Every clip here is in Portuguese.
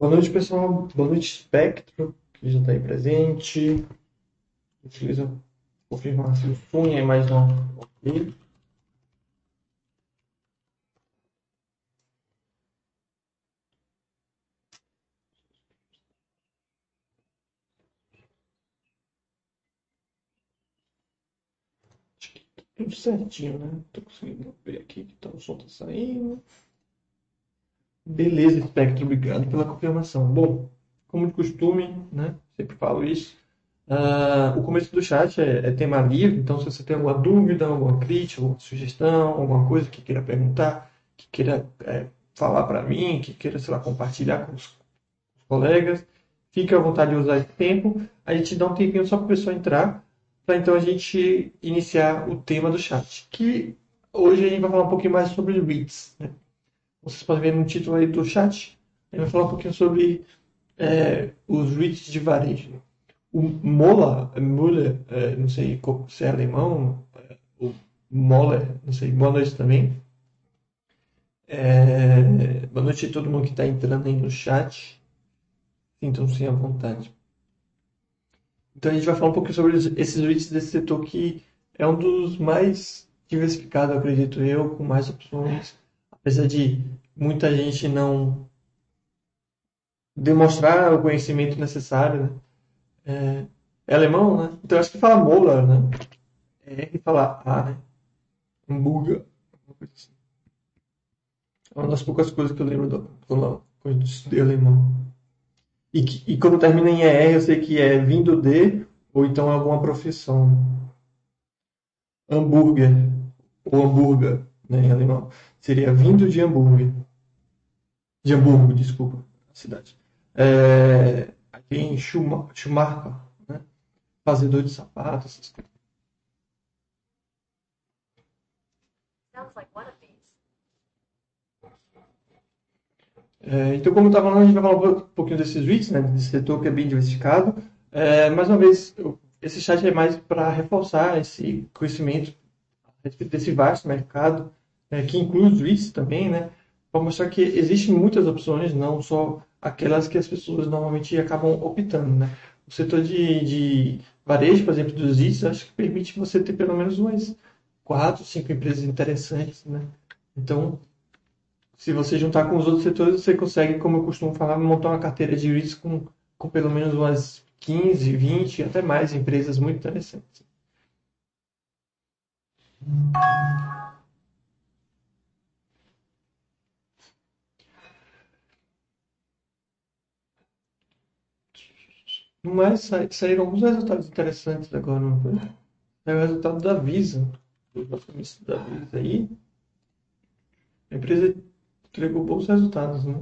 Boa noite, pessoal. Boa noite, Espectro, que já está aí presente. Utiliza confirmar se o som é mais não. Acho que tá tudo certinho, né? Tô conseguindo ver aqui que tá, o som tá saindo. Beleza, Spectro, obrigado pela confirmação. Bom, como de costume, né? Sempre falo isso. Uh, o começo do chat é, é, tema livre, então se você tem alguma dúvida, alguma crítica, alguma sugestão, alguma coisa que queira perguntar, que queira é, falar para mim, que queira, sei lá, compartilhar com os colegas, fique à vontade de usar esse tempo. A gente dá um tempinho só para a pessoa entrar, para então a gente iniciar o tema do chat, que hoje a gente vai falar um pouquinho mais sobre REITs. Né? Vocês podem ver no título aí do chat. Gente vai falar um pouquinho sobre é, os REITs de varejo. O Mola, Müller, é, não sei se é alemão, é, o Moller, não sei, boa noite também. É, boa noite a todo mundo que está entrando aí no chat. Sintam-se à vontade. Então a gente vai falar um pouquinho sobre esses REITs desse setor que é um dos mais diversificados, acredito eu, com mais opções apesar de muita gente não demonstrar o conhecimento necessário, né? É, é alemão, né? Então acho que fala Mola, né? É R fala A, né? Hamburger, assim. É uma das poucas coisas que eu lembro do, quando eu estudei alemão. E, e quando termina em ER, eu sei que é vindo de, ou então alguma profissão. Hambúrguer, ou hambúrguer, né, em alemão seria vindo de Hamburgo. De Hamburgo, desculpa, a cidade. É, aqui em Schumacher, né? fazedor de sapatos, essas coisas. É, então, como eu estava falando, a gente vai falar um pouquinho desses REITs, né, desse setor que é bem diversificado. É, mais uma vez, esse chat é mais para reforçar esse conhecimento a respeito desse vasto mercado é, que inclui os REITs também, né? Para mostrar que existem muitas opções, não só aquelas que as pessoas normalmente acabam optando, né? O setor de, de varejo, por exemplo, dos REITs, acho que permite você ter pelo menos umas quatro, cinco empresas interessantes, né? Então, se você juntar com os outros setores, você consegue, como eu costumo falar, montar uma carteira de REITs com, com pelo menos umas 15, 20, até mais empresas muito interessantes. Mas saíram alguns resultados interessantes agora, não foi? É o resultado da Visa, do acionista da Visa aí. A empresa entregou bons resultados, né?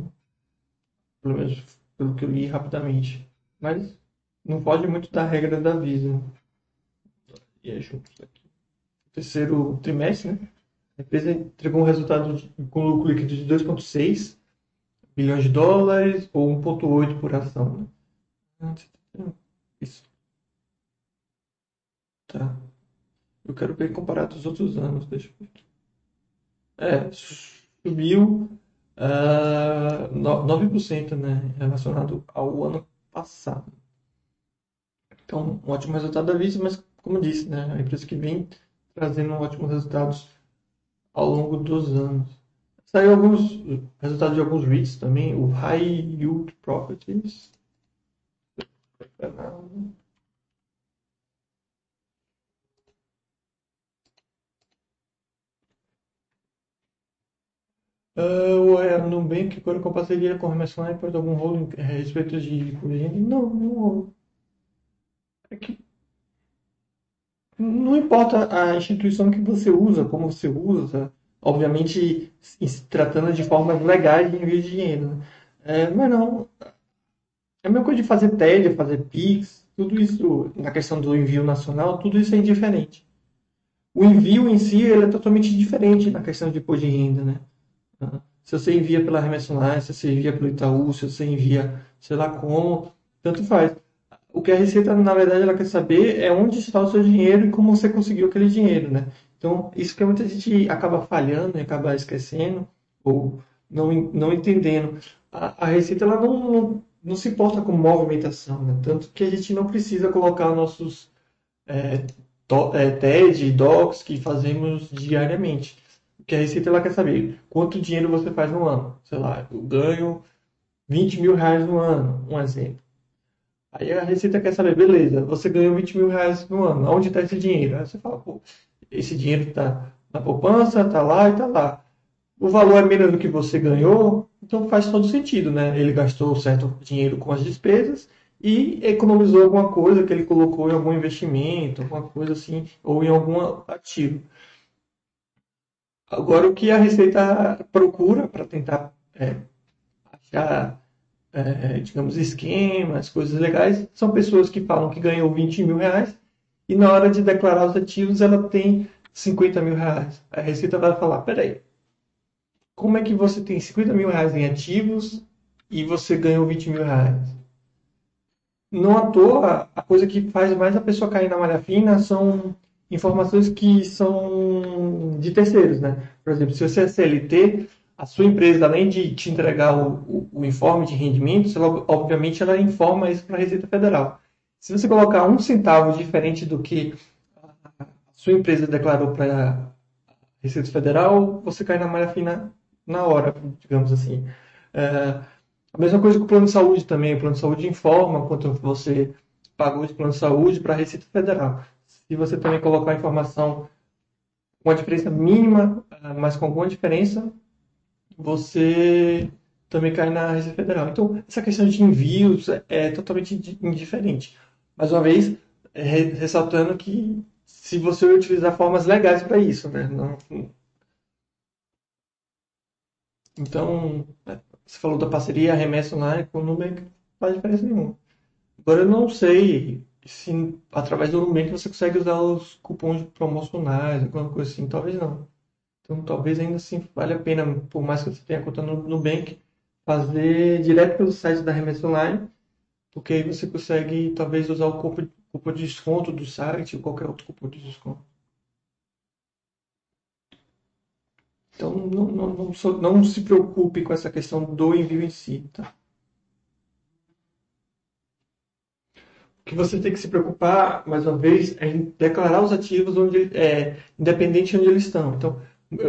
Pelo menos pelo que eu li rapidamente. Mas não pode muito da regra da Visa. E é juntos aqui. Terceiro trimestre, né? A empresa entregou um resultado de, com lucro líquido de 2,6 bilhões de dólares ou 1,8 por ação. Né? Isso. Tá. Eu quero ver comparado aos outros anos. Deixa eu ver. É, subiu uh, 9%, né? Relacionado ao ano passado. Então, um ótimo resultado da Visa, mas como disse, né? A empresa que vem trazendo ótimos resultados ao longo dos anos. Saiu alguns resultados de alguns REITs também, o High Yield Properties, Uh, o Nubank, quando com parceria com a Remessa Sniper, algum rolo a respeito de corrigenda? Não, não rolo. É que não importa a instituição que você usa, como você usa, obviamente se tratando de formas legais de envio de dinheiro. Né? É, mas não, a mesma coisa de fazer TED, fazer PIX, tudo isso, na questão do envio nacional, tudo isso é indiferente. O envio em si ele é totalmente diferente na questão de imposto de renda, né? Se você envia pela remessa online, se você envia pelo Itaú, se você envia, sei lá como, tanto faz. O que a Receita, na verdade, ela quer saber é onde está o seu dinheiro e como você conseguiu aquele dinheiro, né? Então, isso que muita gente acaba falhando e acaba esquecendo, ou não, não entendendo. A, a Receita ela não, não, não, se importa com movimentação, né? tanto que a gente não precisa colocar nossos é, to, é, TED, DOCs que fazemos diariamente. Porque a Receita ela quer saber quanto dinheiro você faz no ano. Sei lá, eu ganho 20 mil reais no ano, um exemplo. Aí a Receita quer saber, beleza, você ganhou 20 mil reais no ano, onde está esse dinheiro? Aí você fala, pô, esse dinheiro está na poupança, está lá e está lá. O valor é menos do que você ganhou, então faz todo sentido, né? Ele gastou certo dinheiro com as despesas e economizou alguma coisa que ele colocou em algum investimento, alguma coisa assim, ou em algum ativo. Agora, o que a Receita procura para tentar é, achar é, digamos, esquemas, coisas legais, são pessoas que falam que ganhou 20 mil reais e na hora de declarar os ativos ela tem 50 mil reais. A Receita vai falar, peraí, como é que você tem 50 mil reais em ativos e você ganhou 20 mil reais? Não à toa, a coisa que faz mais a pessoa cair na malha fina são informações que são de terceiros, né? Por exemplo, se você é CLT, a sua empresa, além de te entregar o, o, o informe de rendimentos, ela, obviamente ela informa isso para a Receita Federal. Se você colocar um centavo diferente do que a sua empresa declarou para a Receita Federal, você cai na malha fina na hora, digamos assim. É, a mesma coisa com o plano de saúde também. O plano de saúde informa quanto você pagou de plano de saúde para a Receita Federal. Se você também colocar a informação com a diferença mínima, mas com alguma diferença, você também cai na Receita Federal. Então, essa questão de envios é, é totalmente indiferente. Mais uma vez, é, ressaltando que se você utilizar formas legais para isso, né? Não... Então, é, você falou da parceria, remessa online com o Nubank, não faz diferença nenhuma. Agora, eu não sei se através do Nubank você consegue usar os cupons promocionais, alguma coisa assim, talvez não. Então, talvez ainda assim valha a pena, por mais que você tenha conta no Nubank, fazer direto pelo site da Remessa Online, porque aí você consegue talvez usar o cupom de desconto do site ou qualquer outro cupom de desconto. Então, não, não, não, não se preocupe com essa questão do envio em si. Tá? O que você tem que se preocupar, mais uma vez, é em declarar os ativos onde, é, independente de onde eles estão. Então,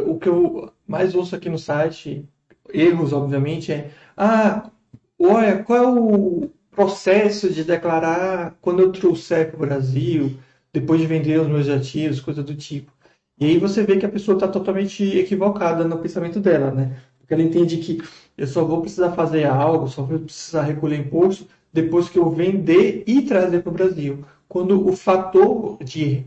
o que eu mais ouço aqui no site, erros, obviamente, é: ah, olha, qual é o processo de declarar quando eu trouxer para o Brasil, depois de vender os meus ativos, coisa do tipo. E aí você vê que a pessoa está totalmente equivocada no pensamento dela, né? Porque ela entende que eu só vou precisar fazer algo, só vou precisar recolher imposto depois que eu vender e trazer para o Brasil. Quando o fator de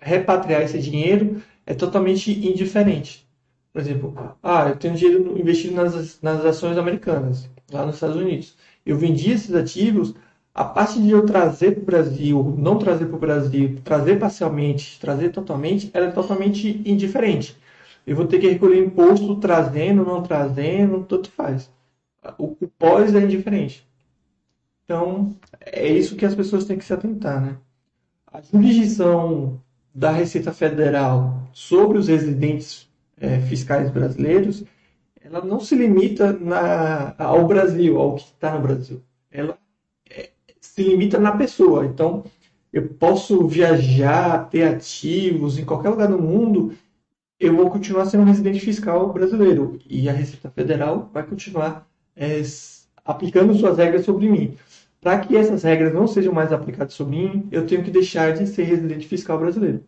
repatriar esse dinheiro é totalmente indiferente. Por exemplo, ah, eu tenho dinheiro investido nas, nas ações americanas, lá nos Estados Unidos. Eu vendi esses ativos, a parte de eu trazer para o Brasil, não trazer para o Brasil, trazer parcialmente, trazer totalmente, ela é totalmente indiferente. Eu vou ter que recolher imposto trazendo, não trazendo, tanto faz. O, o pós é indiferente. Então, é isso que as pessoas têm que se atentar, né? A jurisdição da Receita Federal sobre os residentes é, fiscais brasileiros, ela não se limita na, ao Brasil, ao que está no Brasil. Ela se limita na pessoa. Então, eu posso viajar, ter ativos em qualquer lugar do mundo, eu vou continuar sendo um residente fiscal brasileiro. E a Receita Federal vai continuar é, aplicando suas regras sobre mim. Para que essas regras não sejam mais aplicadas sobre mim, eu tenho que deixar de ser residente fiscal brasileiro.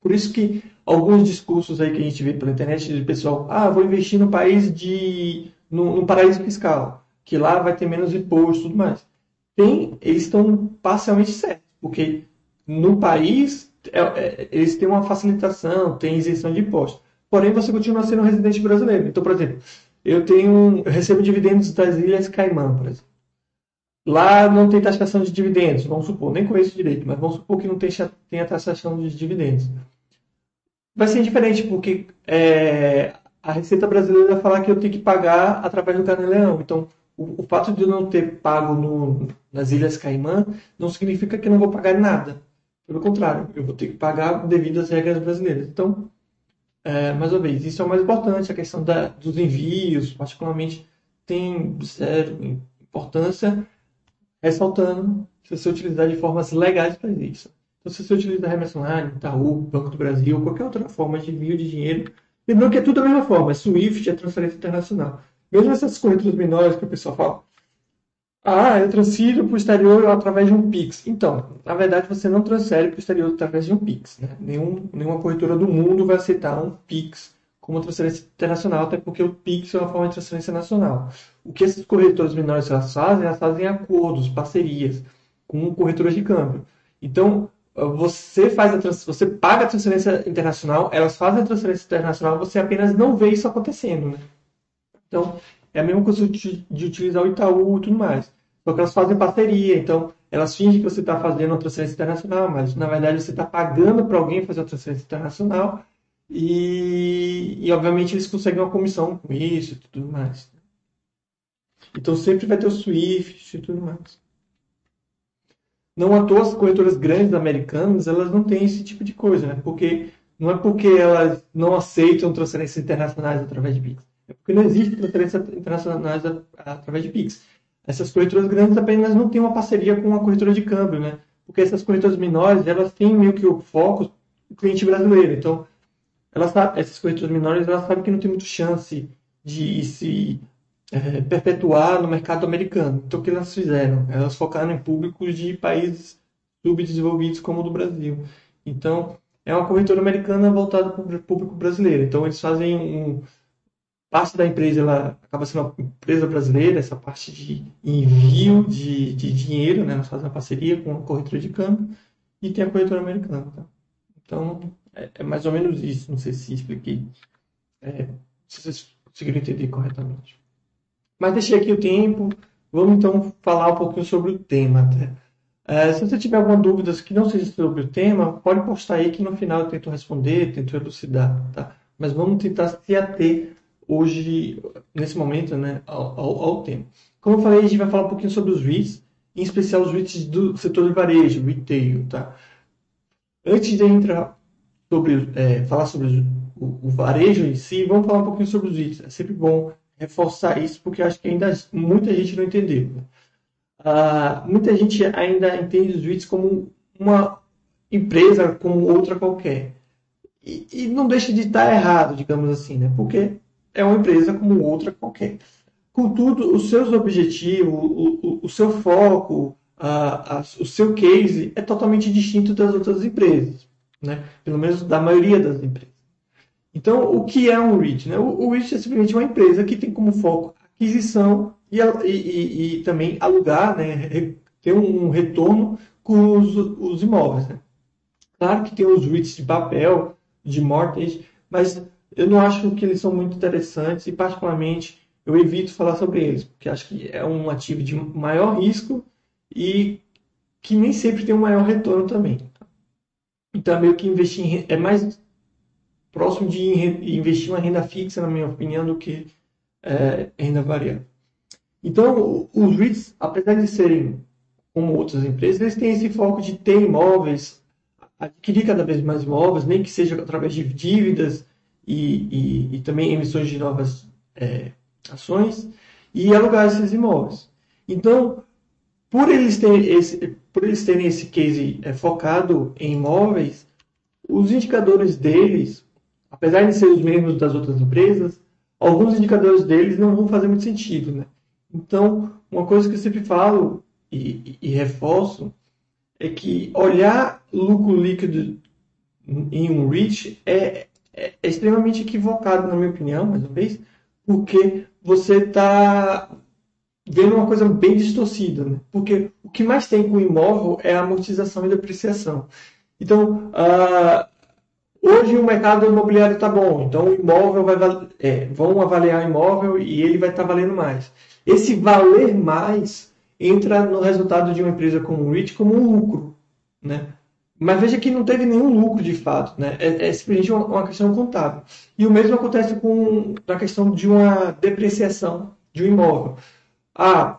Por isso que alguns discursos aí que a gente vê pela internet de pessoal, ah, vou investir no país de no, no paraíso fiscal, que lá vai ter menos imposto e tudo mais. Tem, eles estão parcialmente certos, porque no país é, é, eles têm uma facilitação, tem isenção de impostos. Porém, você continua sendo um residente brasileiro. Então, por exemplo, eu tenho, eu recebo dividendos das Ilhas Caimã, por exemplo. Lá não tem taxação de dividendos, vamos supor, nem conheço direito, mas vamos supor que não tenha taxação de dividendos. Vai ser diferente, porque é, a Receita Brasileira vai falar que eu tenho que pagar através do Carnê-Leão. Então, o, o, fato de eu não ter pago no, nas Ilhas Caimã não significa que eu não vou pagar nada. Pelo contrário, eu vou ter que pagar devido às regras brasileiras. Então, é, mais uma vez, isso é o mais importante, a questão da, dos envios, particularmente, tem zero importância, ressaltando se você utilizar de formas legais para isso. Então, se você utiliza remessa online, Itaú, Banco do Brasil, qualquer outra forma de envio de dinheiro, lembrando que é tudo da mesma forma, é SWIFT, é transferência internacional. Mesmo essas corretoras menores que o pessoal fala, ah, eu transfiro para o exterior através de um Pix. Então, na verdade, você não transfere para o exterior através de um Pix. Né? Nenhum, nenhuma corretora do mundo vai aceitar um Pix como transferência internacional, até porque o Pix é uma forma de transferência nacional. O que esses corretores menores elas fazem? Elas fazem acordos, parcerias com corretoras de câmbio. Então, você faz a trans... você paga a transferência internacional, elas fazem a transferência internacional, você apenas não vê isso acontecendo. Né? Então, é a mesma coisa de, utilizar o Itaú e tudo mais. Só que elas fazem parceria, então elas fingem que você está fazendo uma transferência internacional, mas na verdade você está pagando para alguém fazer uma transferência internacional e, e obviamente eles conseguem uma comissão com isso e tudo mais. Então sempre vai ter o SWIFT e tudo mais. Não à toa as corretoras grandes americanas, elas não têm esse tipo de coisa, né? Porque não é porque elas não aceitam transferências internacionais através de Pix. É porque não existe transferências internacionais através de Pix. Essas corretoras grandes apenas não têm uma parceria com a corretora de câmbio, né? Porque essas corretoras menores, elas têm meio que o foco do cliente brasileiro. Então, elas, essas corretoras menores, elas sabem que não tem muita chance de se é, perpetuar no mercado americano. Então, o que elas fizeram? Elas focaram em públicos de países subdesenvolvidos como o do Brasil. Então, é uma corretora americana voltada para o público brasileiro. Então, eles fazem um, parte da empresa ela acaba sendo uma empresa brasileira, essa parte de envio de, de dinheiro, né? Nós fazemos uma parceria com a corretora de câmbio e tem a corretora americana. Tá? Então, é, é, mais ou menos isso. Não sei se expliquei, é, se vocês conseguiram entender corretamente. Mas deixei aqui o tempo. Vamos então falar um pouquinho sobre o tema. Tá? É, se você tiver alguma dúvida que não seja sobre o tema, pode postar aí que no final eu tento responder, tento elucidar. Tá? Mas vamos tentar se ater hoje, nesse momento, né, ao, ao, ao tema. Como eu falei, a gente vai falar um pouquinho sobre os REITs, em especial os REITs do setor de varejo, retail, tá? Antes de entrar sobre, é, falar sobre o, o, varejo em si, vamos falar um pouquinho sobre os REITs. É sempre bom reforçar isso, porque acho que ainda muita gente não entendeu. Ah, muita gente ainda entende os REITs como uma empresa como outra qualquer. E, e não deixa de estar errado, digamos assim, né? Porque é uma empresa como outra qualquer. Contudo, os seus objetivos, o, o, o seu foco, a, a, o seu case é totalmente distinto das outras empresas, né? pelo menos da maioria das empresas. Então, o que é um REIT? Né? O, o REIT é simplesmente uma empresa que tem como foco aquisição e, e, e, também alugar, né? ter um retorno com os, os imóveis. Né? Claro que tem os REITs de papel, de mortgage, mas eu não acho que eles são muito interessantes e, particularmente, eu evito falar sobre eles, porque acho que é um ativo de maior risco e que nem sempre tem um maior retorno também. Então, é meio que investir em, é mais próximo de investir uma renda fixa, na minha opinião, do que é, renda variável. Então, os REITs, apesar de serem como outras empresas, eles têm esse foco de ter imóveis, adquirir cada vez mais imóveis, nem que seja através de dívidas, e, e, e também emissões de novas é, ações e alugar esses imóveis. Então, por eles terem esse, por eles terem esse case é, focado em imóveis, os indicadores deles, apesar de serem os mesmos das outras empresas, alguns indicadores deles não vão fazer muito sentido. Né? Então, uma coisa que eu sempre falo e, e, e reforço é que olhar lucro líquido em um REIT é, é, é extremamente equivocado, na minha opinião, mais uma vez, porque você está vendo uma coisa bem distorcida. Né? Porque o que mais tem com o imóvel é a amortização e depreciação. Então, uh, hoje o mercado imobiliário está bom, então o imóvel vai é, vão avaliar o imóvel e ele vai estar tá valendo mais. Esse valer mais entra no resultado de uma empresa como o REIT como um lucro. Né? Mas veja que não teve nenhum lucro de fato, né? É, é simplesmente uma, uma, questão contábil. E o mesmo acontece com a questão de uma depreciação de um imóvel. Ah,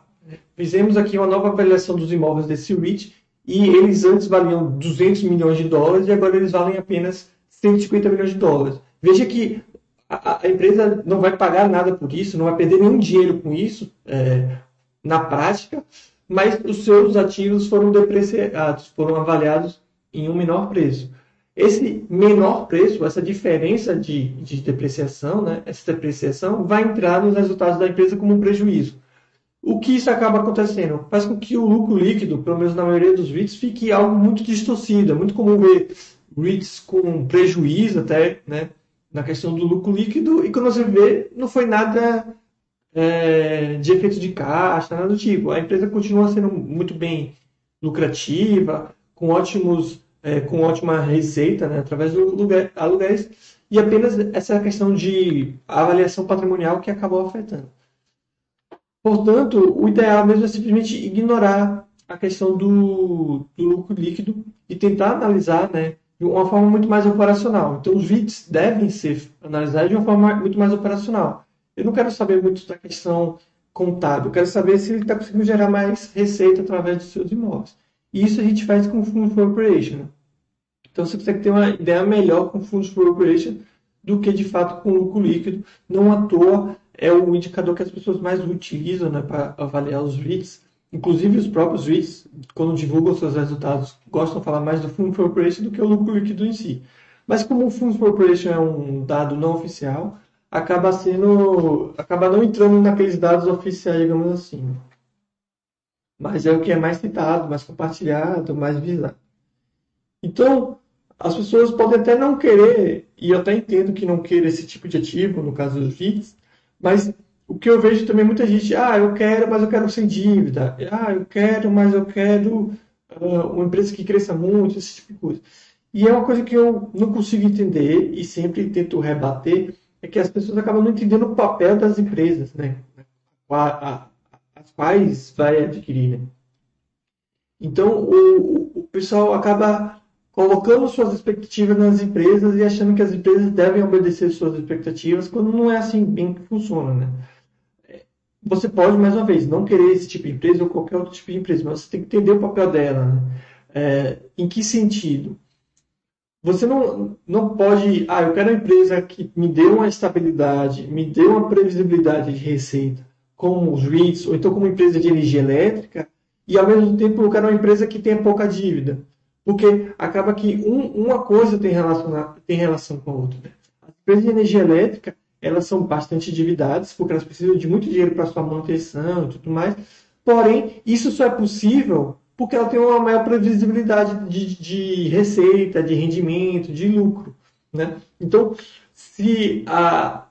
fizemos aqui uma nova avaliação dos imóveis desse REIT e eles antes valiam 200 milhões de dólares e agora eles valem apenas 150 milhões de dólares. Veja que a, a, empresa não vai pagar nada por isso, não vai perder nenhum dinheiro com isso, é, na prática, mas os seus ativos foram depreciados, foram avaliados em um menor preço. Esse menor preço, essa diferença de, de depreciação, né, essa depreciação vai entrar nos resultados da empresa como um prejuízo. O que isso acaba acontecendo? Faz com que o lucro líquido, pelo menos na maioria dos REITs, fique algo muito distorcido. É muito comum ver REITs com prejuízo até, né, na questão do lucro líquido, e quando você vê, não foi nada é, de efeito de caixa, nada do tipo. A empresa continua sendo muito bem lucrativa, com ótimos, é, com ótima receita, né, através do lugar, aluguéis, e apenas essa questão de avaliação patrimonial que acabou afetando. Portanto, o ideal mesmo é simplesmente ignorar a questão do, do lucro líquido e tentar analisar né, de uma forma muito mais operacional. Então, os VITs devem ser analisados de uma forma muito mais operacional. Eu não quero saber muito da questão contábil, eu quero saber se ele está conseguindo gerar mais receita através dos seus imóveis. E isso a gente faz com o Funds for Operation. Então, você consegue ter uma ideia melhor com o Funds for Operation do que, de fato, com o lucro líquido. Não à toa, é o indicador que as pessoas mais utilizam né, para avaliar os REITs. Inclusive os próprios REITs, quando divulgam seus resultados, gostam de falar mais do Fundo for Operation do que o lucro líquido em si. Mas como o Fundo for Operation é um dado não oficial, acaba sendo, acaba não entrando naqueles dados oficiais, digamos assim. Mas é o que é mais citado, mais compartilhado, mais visado. Então, as pessoas podem até não querer, e eu até entendo que não queira esse tipo de ativo, no caso dos REITs, mas o que eu vejo também muita gente, ah, eu quero, mas eu quero sem dívida. Ah, eu quero, mas eu quero uh, uma empresa que cresça muito, esse tipo de coisa. E é uma coisa que eu não consigo entender e sempre tento rebater, é que as pessoas acabam não entendendo o papel das empresas, né? A, a, as quais vai adquirir, né? Então, o, o pessoal acaba colocando suas expectativas nas empresas e achando que as empresas devem obedecer suas expectativas, quando não é assim bem que funciona, né? Você pode, mais uma vez, não querer esse tipo de empresa ou qualquer outro tipo de empresa, mas você tem que entender o papel dela. Né? É, em que sentido? Você não, não pode, ah, eu quero uma empresa que me dê uma estabilidade, me dê uma previsibilidade de receita, como os REITs, ou então como empresa de energia elétrica, e ao mesmo tempo eu quero uma empresa que tenha pouca dívida. Porque acaba que um, uma coisa tem relação, tem relação com a outra. As empresas de energia elétrica, elas são bastante endividadas, porque elas precisam de muito dinheiro para sua manutenção e tudo mais. Porém, isso só é possível porque ela tem uma maior previsibilidade de, de receita, de rendimento, de lucro. Né? Então, se a,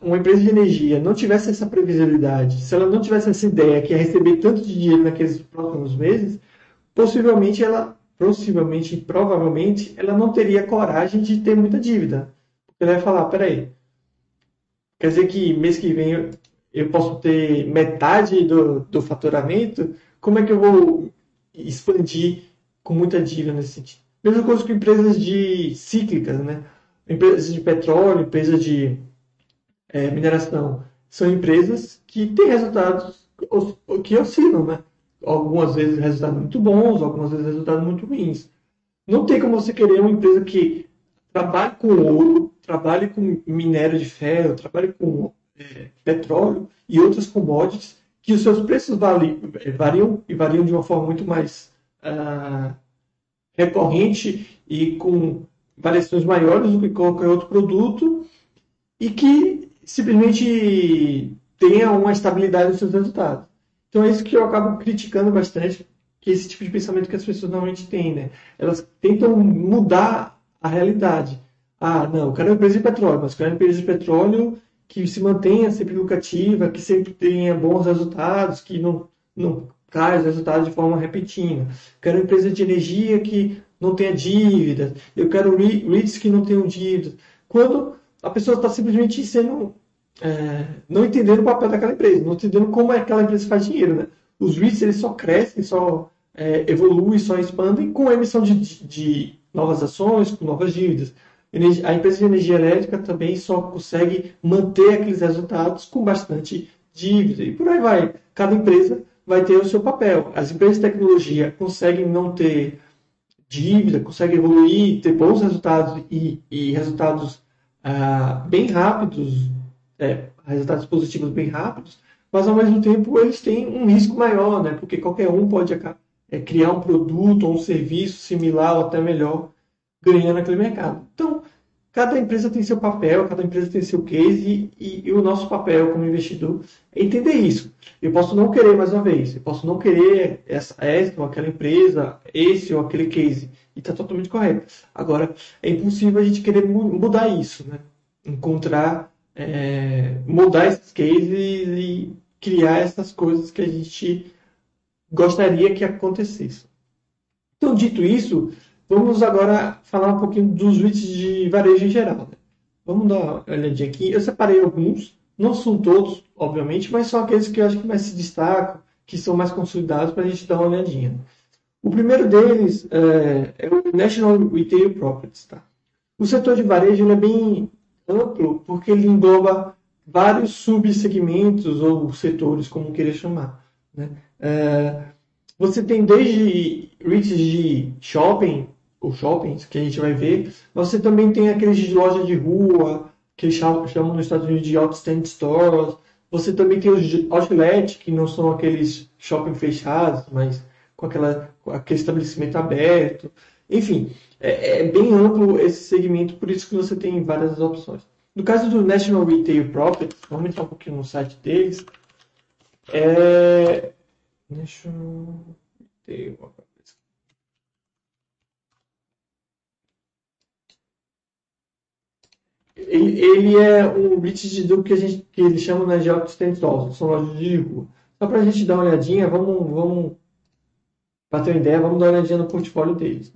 uma empresa de energia não tivesse essa previsibilidade, se ela não tivesse essa ideia que é receber tanto de dinheiro naqueles próximos meses, possivelmente ela, possivelmente, provavelmente, ela não teria coragem de ter muita dívida. Ela vai falar, peraí, Quer dizer que mês que vem eu, eu posso ter metade do, do faturamento? Como é que eu vou expandir com muita dívida nesse sentido? Mesma coisa com empresas de cíclicas, né? Empresas de petróleo, empresas de é, mineração. São empresas que têm resultados que oscilam, né? Algumas vezes resultados muito bons, algumas vezes resultados muito ruins. Não tem como você querer uma empresa que trabalhe com ouro, trabalhe com minério de ferro, trabalhe com é, petróleo e outras commodities, que os seus preços é, variam e variam de uma forma muito mais uh, recorrente e com variações maiores do que qualquer outro produto e que simplesmente tenha uma estabilidade nos seus resultados. Então é isso que eu acabo criticando bastante, que é esse tipo de pensamento que as pessoas normalmente têm, né? Elas tentam mudar a realidade. Ah, não, eu quero uma empresa de petróleo, mas eu quero uma empresa de petróleo que se mantenha sempre lucrativa, que sempre tenha bons resultados, que não, não caia os resultados de forma repentina. Quero uma empresa de energia que não tenha dívidas. Eu quero REITs que não tenham dívidas. Quando a pessoa está simplesmente sendo. É, não entendendo o papel daquela empresa, não entendendo como é que aquela empresa faz dinheiro. Né? Os REITs eles só crescem, só é, evoluem, só expandem com a emissão de, de novas ações, com novas dívidas. A empresa de energia elétrica também só consegue manter aqueles resultados com bastante dívida. E por aí vai. Cada empresa vai ter o seu papel. As empresas de tecnologia conseguem não ter dívida, conseguem evoluir, ter bons resultados e, e resultados ah, bem rápidos, é, resultados positivos bem rápidos, mas ao mesmo tempo eles têm um risco maior, né? Porque qualquer um pode é, criar um produto ou um serviço similar ou até melhor ganhando aquele mercado. Então, cada empresa tem seu papel, cada empresa tem seu case e, e, o nosso papel como investidor é entender isso. Eu posso não querer mais uma vez, eu posso não querer essa, essa ou aquela empresa, esse ou aquele case e está totalmente correto. Agora, é impossível a gente querer mudar isso, né? Encontrar, é, mudar esses cases e criar essas coisas que a gente gostaria que acontecesse. Então, dito isso, vamos agora falar um pouquinho dos REITs de varejo em geral. Né? Vamos dar uma olhadinha aqui. Eu separei alguns, não são todos, obviamente, mas são aqueles que eu acho que mais se destacam, que são mais consolidados para a gente dar uma olhadinha. O primeiro deles é, é o National Retail Properties. Tá? O setor de varejo é bem amplo porque ele engloba vários subsegmentos ou setores, como queira chamar. Né? É, você tem desde REITs de shopping, ou shoppings, que a gente vai ver, você também tem aqueles de loja de rua, que chamam, chamam nos Estados Unidos de outstand stores, você também tem os outlet, que não são aqueles shopping fechados, mas com, aquela, aquele estabelecimento aberto. Enfim, é, é, bem amplo esse segmento, por isso que você tem várias opções. No caso do National Retail Properties, vamos entrar um pouquinho no site deles. É... National Retail Properties. Ele, é um REIT do que a gente que eles chamam né, de autossustentável, são lojas de rua. Só para a gente dar uma olhadinha, vamos, vamos para ter uma ideia, vamos dar uma olhadinha no portfólio deles.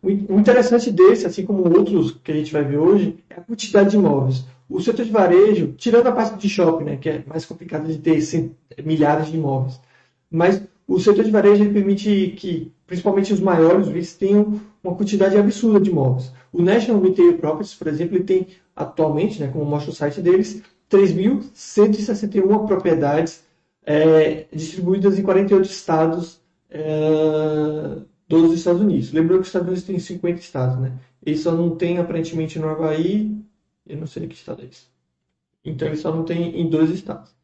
O interessante desse, assim como outros que a gente vai ver hoje, é a quantidade de imóveis. O setor de varejo, tirando a parte de shopping, né, que é mais complicado de ter milhares de imóveis, mas o setor de varejo permite que, principalmente os maiores REITs, tenham uma quantidade absurda de imóveis. O National Retail Properties, por exemplo, ele tem atualmente, né, como mostra o site deles, 3.161 propriedades é, distribuídas em 48 estados é, dos Estados Unidos. Lembrando que os Estados Unidos tem 50 estados, né? Ele só não tem aparentemente no Havaí, eu não sei que estado é esse. Então ele só não tem em dois estados.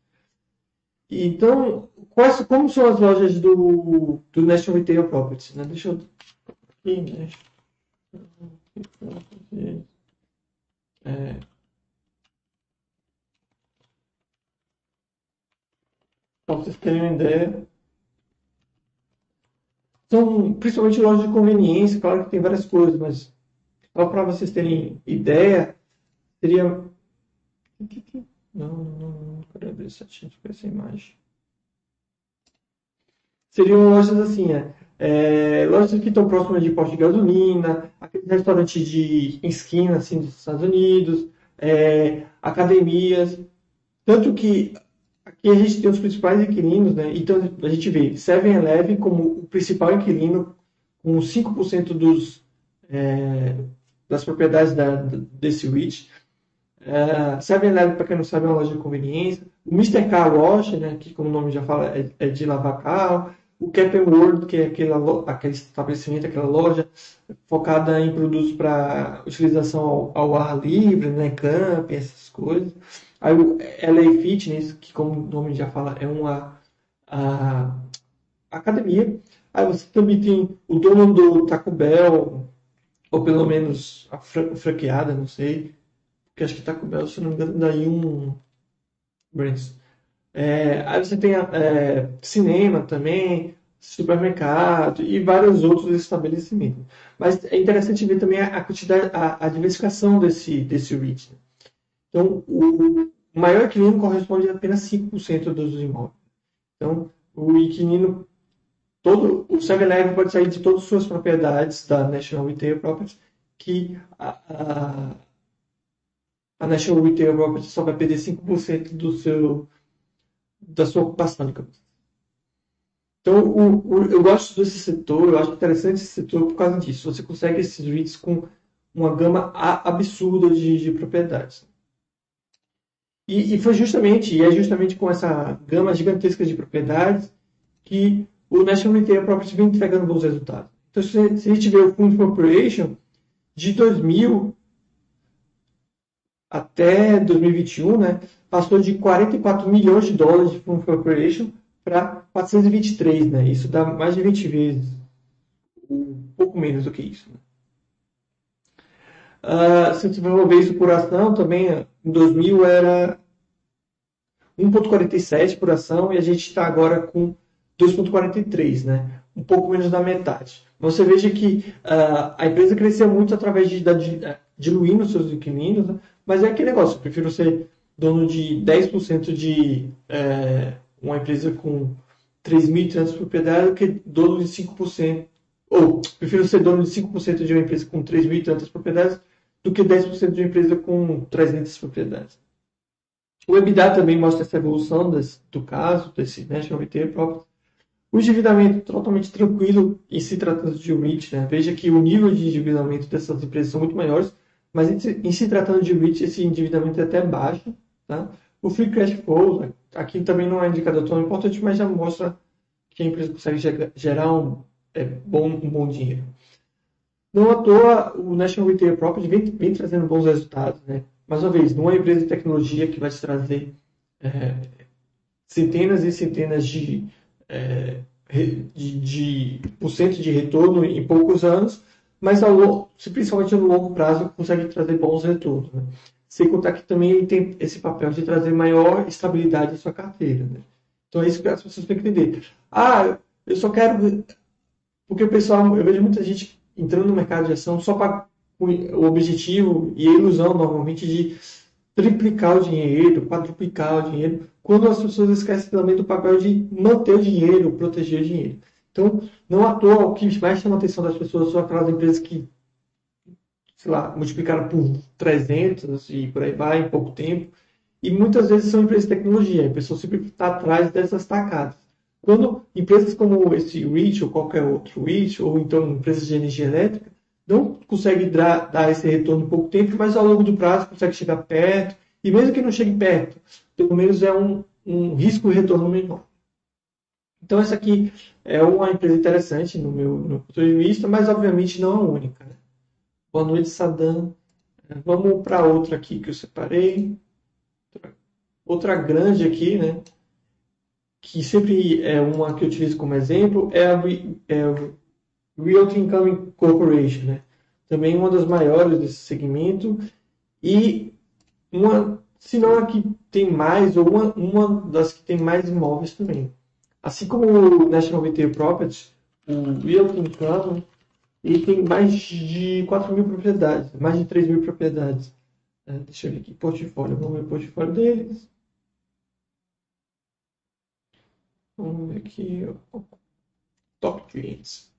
Então, quais, como são as lojas do, do National Retail Properties? Né? Deixa eu. Aqui, né? É, para vocês terem uma ideia, são principalmente lojas de conveniência, claro que tem várias coisas, mas só para vocês terem ideia, seria. Não, não, não, quero abrir certinho com essa imagem. Seriam lojas assim, é, é, lojas que estão próximas de postos de gasolina, restaurantes de esquina assim, dos Estados Unidos, é, academias. Tanto que Aqui a gente tem os principais inquilinos, né? Então a gente vê 7-Eleven como o principal inquilino, com 5% dos, é, das propriedades da, desse REIT. É, 7-Eleven, para quem não sabe, é uma loja de conveniência. O Mr. Car Wash, né, que como o nome já fala, é, é de lavar carro. O Captain World, que é aquele, aquele estabelecimento, aquela loja focada em produtos para utilização ao, ao, ar livre, né, camping, essas coisas. Aí o LA Fitness, que como o nome já fala, é uma a, academia. Aí você também tem o dono do Taco Bell, ou pelo menos a franqueada, não sei. Porque acho que Taco Bell, se não me engano, daí um Brands. É, aí você tem é, cinema também, supermercado e vários outros estabelecimentos. Mas é interessante ver também a, quantidade, a, a diversificação desse, desse REIT. Então, o maior inquilino corresponde a apenas 5% dos imóveis. Então, o inquilino, todo, o 7-Eleven pode sair de todas as suas propriedades da National Retail Properties, que a, a, a National Retail Properties só vai perder 5% do seu, da sua ocupação de campus. Então, o, o, eu gosto desse setor, eu acho interessante esse setor por causa disso. Você consegue esses REITs com uma gama absurda de, de propriedades. E, e, foi justamente, e é justamente com essa gama gigantesca de propriedades que o National Retail Properties vem entregando bons resultados. Então, se, se a gente vê o Fund Corporation, de 2000 até 2021, né, passou de 44 milhões de dólares de Fund Corporation para 423, né? Isso dá mais de 20 vezes, um pouco menos do que isso. Né? Uh, se você for ver isso por ação, também em 2000 era 1,47 por ação e a gente está agora com 2,43, né? Um pouco menos da metade. Você veja que uh, a empresa cresceu muito através de, de diluindo seus inquilinos, né? mas é aquele negócio, eu prefiro ser dono de 10% de é, uma empresa com 3.300 propriedades do que dono de 5%, ou prefiro ser dono de 5% de uma empresa com 3.300 propriedades do que 10% de uma empresa com 300 propriedades. O EBITDA também mostra essa evolução desse, do caso, desse National Retail Property. O endividamento totalmente tranquilo em se tratando de um REIT. Né? Veja que o nível de endividamento dessas empresas são muito maiores, mas em, se tratando de REIT, esse endividamento é até baixo. Tá? O Free Cash Flow, né? aqui também não é indicador tão importante, mas já mostra que a empresa consegue gerar um, é, bom, um bom dinheiro. Não à toa, o National Retail Property vem, vem trazendo bons resultados. Né? Mais uma vez, não é empresa de tecnologia que vai te trazer é, centenas e centenas de, é, de, de por cento de retorno em poucos anos, mas ao, principalmente no longo prazo consegue trazer bons retornos. Né? Sem contar que também ele tem esse papel de trazer maior estabilidade à sua carteira. Né? Então é isso que as pessoas têm que entender. Ah, eu só quero. Porque o pessoal, eu vejo muita gente entrando no mercado de ação só para o objetivo e a ilusão normalmente de triplicar o dinheiro, quadruplicar o dinheiro, quando as pessoas esquecem também do papel de manter o dinheiro, proteger o dinheiro. Então, não à toa, o que mais chama a atenção das pessoas são aquelas empresas que, sei lá, multiplicaram por 300 e por aí vai em pouco tempo. E muitas vezes são empresas de tecnologia, a pessoa sempre está atrás dessas tacadas. Quando empresas como esse REACH ou qualquer outro REACH, ou então empresas de energia elétrica, não consegue dar, esse retorno em pouco tempo, mas ao longo do prazo consegue chegar perto, e mesmo que não chegue perto, pelo menos é um, um risco retorno menor. Então, essa aqui é uma empresa interessante no meu, no meu ponto de vista, mas obviamente não a única. Né? Boa noite, Sadam. Vamos para outra aqui que eu separei. Outra grande aqui, né? Que sempre é uma que eu utilizo como exemplo, é a, é Realty Income Corporation, né? Também uma das maiores desse segmento e uma, se não a que tem mais, ou uma, uma das que tem mais imóveis também. Assim como o National Retail Property, o Realty Income, ele tem mais de 4 mil propriedades, mais de 3 mil propriedades. É, deixa eu ver aqui, portfólio, vamos ver o portfólio deles. Vamos ver aqui, top clientes.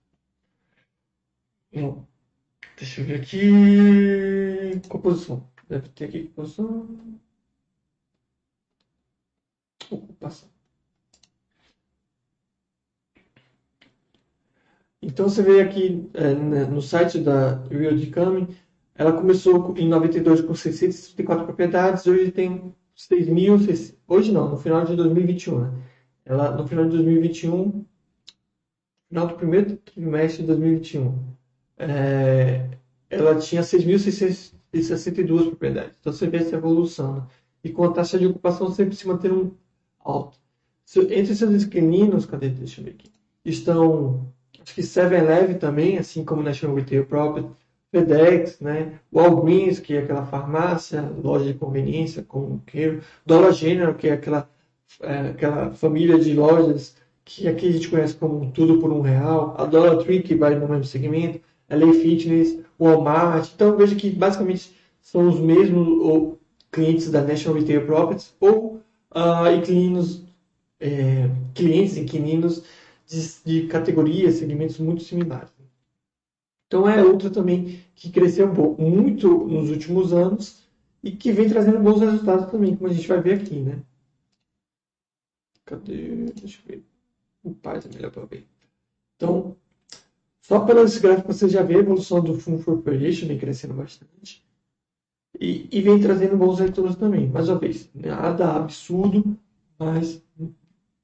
Não. Deixa eu ver aqui. Composição. Deve ter aqui composição. Ocupação. Então você vê aqui é, no site da Real de Camin, ela começou em 92 com 664 propriedades, hoje tem 6 mil, hoje não, no final de 2021. Né? Ela, no final de 2021, final do primeiro trimestre de 2021, é, ela tinha 6.662 propriedades. Então você vê essa evolução. Né? E com a taxa de ocupação sempre se mantendo alta. Entre seus inquilinos, cadê? Deixa eu ver aqui. Estão, acho que 7-Eleven também, assim como National Retail Property, FedEx, né? Walgreens, que é aquela farmácia, loja de conveniência, como que Dollar General, que é aquela, é, aquela família de lojas que aqui a gente conhece como tudo por um real, a Dollar Tree, que vai no mesmo segmento, LA Fitness, Walmart. Então veja que basicamente são os mesmos clientes da National Retail Properties ou uh, inquilinos, é, clientes, inquilinos de, de categorias, segmentos muito similares. Então é outra também que cresceu muito nos últimos anos e que vem trazendo bons resultados também, como a gente vai ver aqui, né? Cadê? Deixa eu ver. O pai é melhor para ver. Então, só pelos gráficos você já vê a evolução do Fund Corporation vem crescendo bastante. E, e, vem trazendo bons retornos também. Mais uma vez, nada absurdo, mas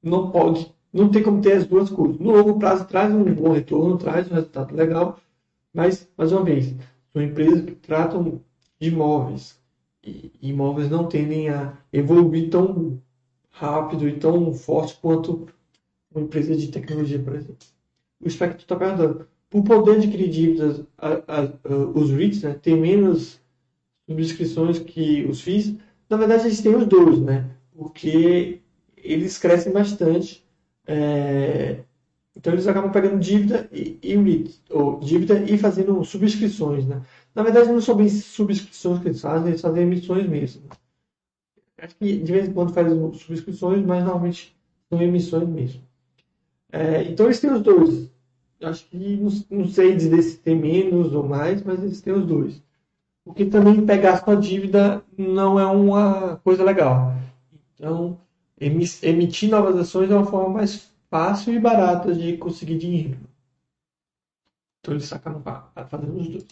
não pode, não tem como ter as duas coisas. No longo prazo traz um bom retorno, traz um resultado legal, mas, mais uma vez, são empresas que tratam de imóveis. E imóveis não tendem a evoluir tão rápido e tão forte quanto uma empresa de tecnologia, por exemplo. O Spectro está perguntando, por poder adquirir dívidas, a, a, a, os REITs né, têm menos subscrições que os FIIs. Na verdade, eles têm os dois, né? Porque eles crescem bastante. É... Então, eles acabam pegando dívida e, e REIT, ou dívida e fazendo subscrições, né? Na verdade, não são bem subscrições que eles fazem, eles fazem emissões mesmo. Acho que de vez em quando fazem subscrições, mas normalmente são emissões mesmo. É, então eles têm os dois. Acho que não, não sei dizer se tem menos ou mais, mas eles têm os dois. Porque também pegar sua dívida não é uma coisa legal. Então, emitir novas ações é uma forma mais fácil e barata de conseguir dinheiro. Então eles sacam fazendo os dois.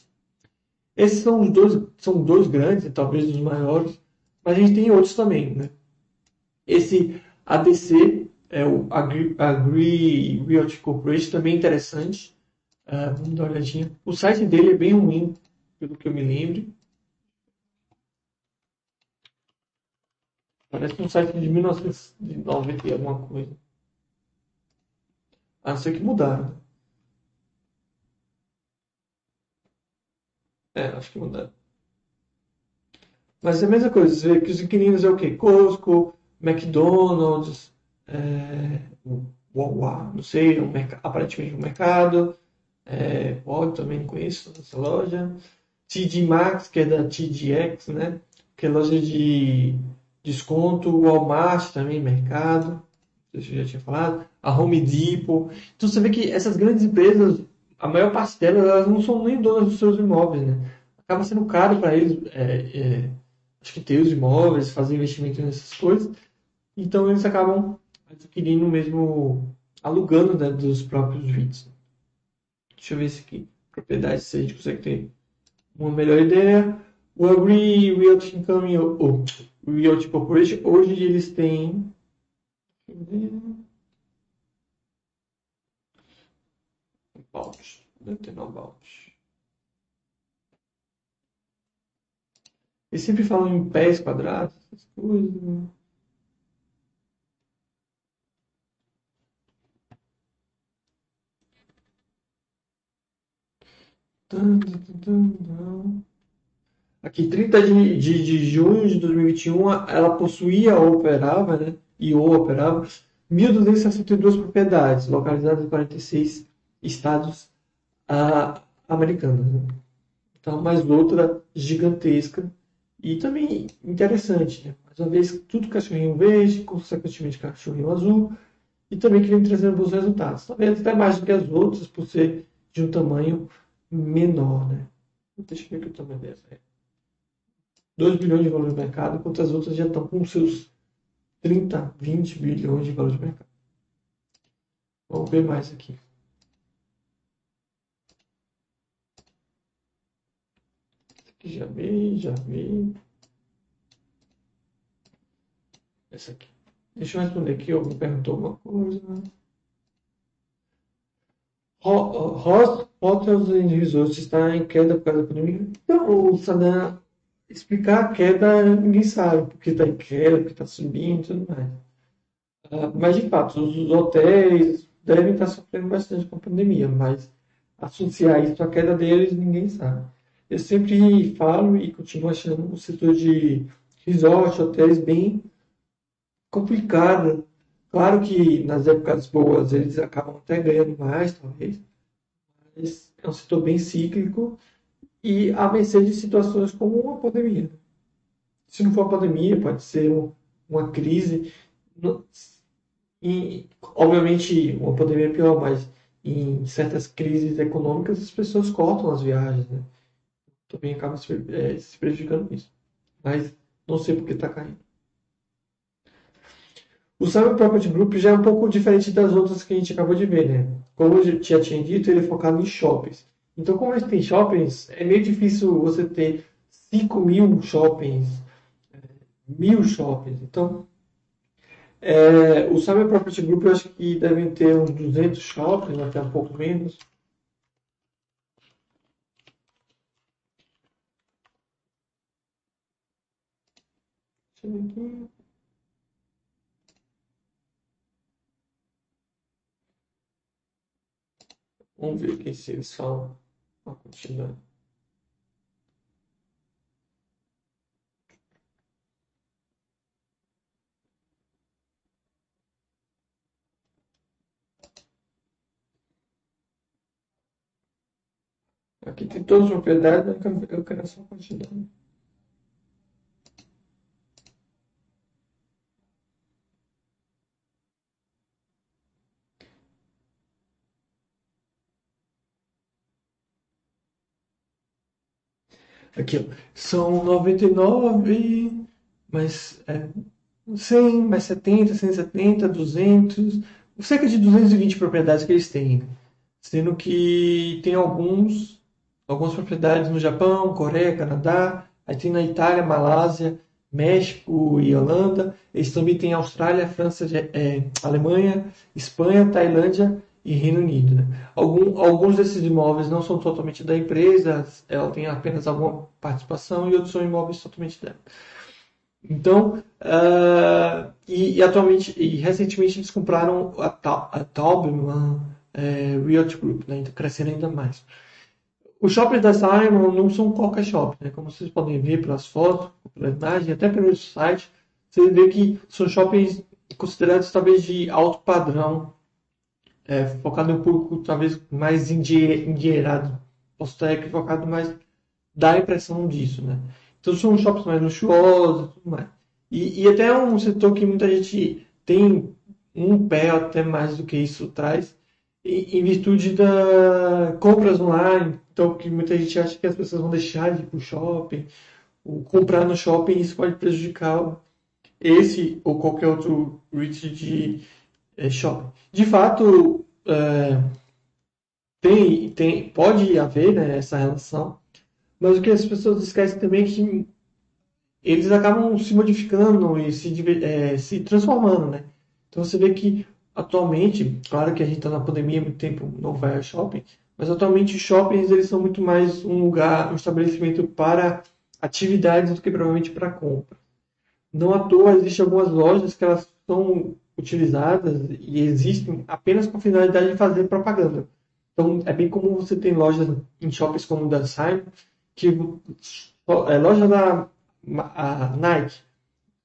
Esses são os dois, são dois grandes, talvez os maiores, mas a gente tem outros também, né? Esse ADC é o Agri, Agri Realty Corporation, também interessante. Uh, vamos dar uma olhadinha. O site dele é bem ruim, pelo que eu me lembro. Parece um site de 1990 e alguma coisa. A não ser que mudaram. É, acho que mudaram. Mas é a mesma coisa, você vê que os inquilinos é o quê? Costco, McDonald's, é, Wawa, não sei, um aparentemente um mercado. É, pode também conheço essa loja. TD Maxx, que é da TDX, né? Que é loja de desconto. Walmart também, mercado. Não sei se eu já tinha falado. A Home Depot. Então você vê que essas grandes empresas, a maior parte delas, elas não são nem donas dos seus imóveis, né? Acaba sendo caro para eles, é, é, acho que ter os imóveis, fazer investimento nessas coisas. Então eles acabam adquirindo mesmo, alugando né, dos próprios REITs. Deixa eu ver se aqui, propriedade, se a gente consegue ter uma melhor ideia. O Agree Realty Income, ou Realty Corporation, hoje eles têm... About. Deve ter no About. Eles sempre falam em pés quadrados, essas coisas. Né? Aqui, 30 de, de, de junho de 2021, ela possuía ou operava, né? E ou operava 1.262 propriedades, localizadas em 46 estados ah, americanos. Né? Então, mais outra gigantesca e também interessante, né? Mais uma vez, tudo cachorrinho verde, consequentemente cachorrinho azul, e também que vem trazendo bons resultados. Talvez até mais do que as outras, por ser de um tamanho menor, né? Deixa eu ver aqui o tamanho dessa. É. 2 bilhões de valor de mercado, enquanto as outras já estão com seus 30, 20 bilhões de valor de mercado. Vamos ver mais aqui. aqui já vi, já vi. Essa aqui. Deixa eu responder aqui, alguém perguntou alguma coisa. Hotels and Resorts está em queda por causa da pandemia. Então, o Saddam explicar a queda, ninguém sabe porque está em queda, porque está subindo e tudo mais. Uh, mas, de fato, os hotéis devem estar sofrendo bastante com a pandemia, mas associar isso à queda deles, ninguém sabe. Eu sempre falo e continuo achando o setor de resort, hotéis bem complicado Claro que nas épocas boas eles acabam até ganhando mais, talvez, mas é um setor bem cíclico e a mercê de situações como uma pandemia. Se não for pandemia, pode ser uma crise. E, obviamente, uma pandemia é pior, mas em certas crises econômicas as pessoas cortam as viagens, né? Também acaba se, é, prejudicando nisso. Mas não sei por que está caindo. O Summer Property Group já é um pouco diferente das outras que a gente acabou de ver, né? Como eu já tinha dito, ele é focado em shoppings. Então, como a gente tem shoppings, é meio difícil você ter 5 mil shoppings, eh, mil shoppings. Então, eh, é, o Summer Property Group eu acho que devem ter uns 200 shoppings, até um pouco menos. Deixa eu ver aqui. Vamos ver aqui se eles falam a. Aqui tem todas as propriedades, eu quero só quantidade. Aqui. São 99, mais é, 100, mais 70, 170, 200, cerca de 220 propriedades que eles têm? Sendo que tem alguns, algumas propriedades no Japão, Coreia, Canadá, aí tem na Itália, Malásia, México e Holanda. Eles também têm Austrália, França, é, Alemanha, Espanha, Tailândia e Reino Unido. Né? Algum, alguns desses imóveis não são totalmente da empresa, ela tem apenas alguma participação e outros são imóveis totalmente dela. Então, uh, e, e, atualmente, e recentemente eles compraram a, a Taubman é, Realty Group, né? então crescendo ainda mais. Os shoppings da Simon não são qualquer shopping, né? como vocês podem ver pelas fotos, pela imagem, até pelo site, você vê que são shoppings considerados talvez de alto padrão, é, focado em um público talvez mais endinheirado. Posso estar equivocado, mas dá a impressão disso, né? Então são shoppings mais luxuosos tudo mais. E, e até um setor que muita gente tem um pé até mais do que isso traz, em, virtude da compras online. Então, que muita gente acha que as pessoas vão deixar de ir para o shopping, ou comprar no shopping, isso pode prejudicar esse ou qualquer outro REIT de é, shopping. De fato, é, tem, tem, pode haver né, essa relação, mas o que as pessoas esquecem também é que eles acabam se modificando e se, é, se transformando, né? Então você vê que atualmente, claro que a gente está na pandemia muito tempo, não vai ao shopping, mas atualmente os shoppings eles são muito mais um lugar, um estabelecimento para atividades do que provavelmente para compra. Não à toa existem algumas lojas que elas são utilizadas e existem apenas com a finalidade de fazer propaganda. Então, é bem comum você ter lojas em shoppings como o da Simon, que é loja da Nike,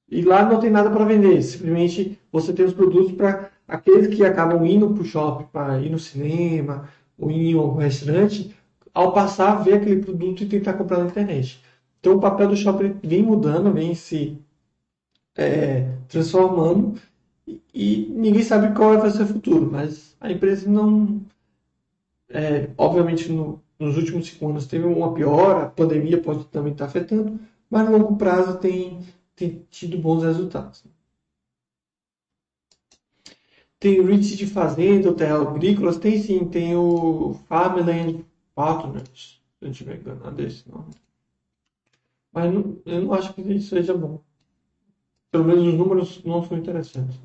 e lá não tem nada para vender, simplesmente você tem os produtos para aqueles que acabam indo para o shopping, para ir no cinema, ou ir em algum restaurante, ao passar, ver aquele produto e tentar comprar na internet. Então, o papel do shopping vem mudando, vem se é, transformando e ninguém sabe qual vai ser o futuro, mas a empresa não. É, obviamente, no, nos últimos cinco anos teve uma piora, a pandemia pode também estar afetando, mas no longo prazo tem, tem tido bons resultados. Tem o REITs de fazenda, ou terra agrícolas, tem sim, tem o Farmland Partners, se eu não estiver enganado, é esse nome. Mas não, eu não acho que isso seja bom. Pelo menos os números não são interessantes.